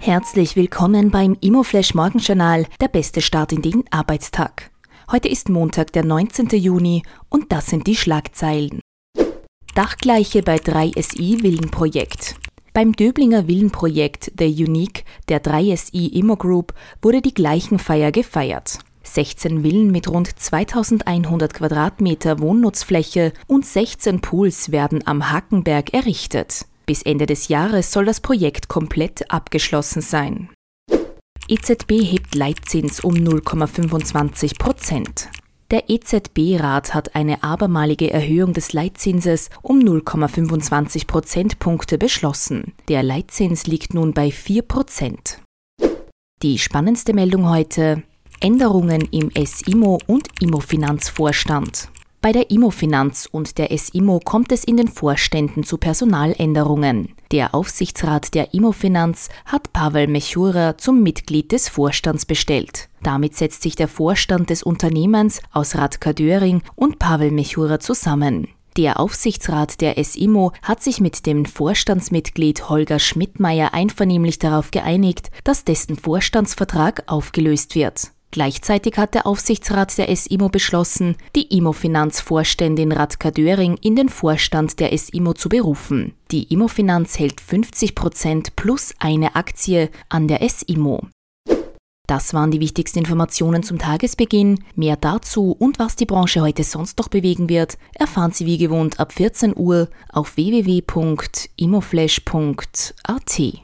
herzlich willkommen beim Immoflash Morgenjournal, der beste Start in den Arbeitstag. Heute ist Montag, der 19. Juni und das sind die Schlagzeilen. Dachgleiche bei 3SI Villenprojekt. Beim Döblinger Villenprojekt The Unique der 3SI Immo Group wurde die Gleichenfeier gefeiert. 16 Villen mit rund 2100 Quadratmeter Wohnnutzfläche und 16 Pools werden am Hackenberg errichtet. Bis Ende des Jahres soll das Projekt komplett abgeschlossen sein. EZB hebt Leitzins um 0,25 Prozent. Der EZB-Rat hat eine abermalige Erhöhung des Leitzinses um 0,25 Prozentpunkte beschlossen. Der Leitzins liegt nun bei 4 Prozent. Die spannendste Meldung heute: Änderungen im SIMO und IMO-Finanzvorstand. Bei der Immofinanz und der SIMO kommt es in den Vorständen zu Personaländerungen. Der Aufsichtsrat der Immofinanz hat Pavel Mechura zum Mitglied des Vorstands bestellt. Damit setzt sich der Vorstand des Unternehmens aus Radka Döring und Pavel Mechura zusammen. Der Aufsichtsrat der SIMO hat sich mit dem Vorstandsmitglied Holger Schmidtmeier einvernehmlich darauf geeinigt, dass dessen Vorstandsvertrag aufgelöst wird. Gleichzeitig hat der Aufsichtsrat der SIMO beschlossen, die Immofinanz-Vorständin Radka Döring in den Vorstand der SIMO zu berufen. Die Immofinanz hält 50 Prozent plus eine Aktie an der SIMO. Das waren die wichtigsten Informationen zum Tagesbeginn. Mehr dazu und was die Branche heute sonst noch bewegen wird, erfahren Sie wie gewohnt ab 14 Uhr auf www.imoflash.at.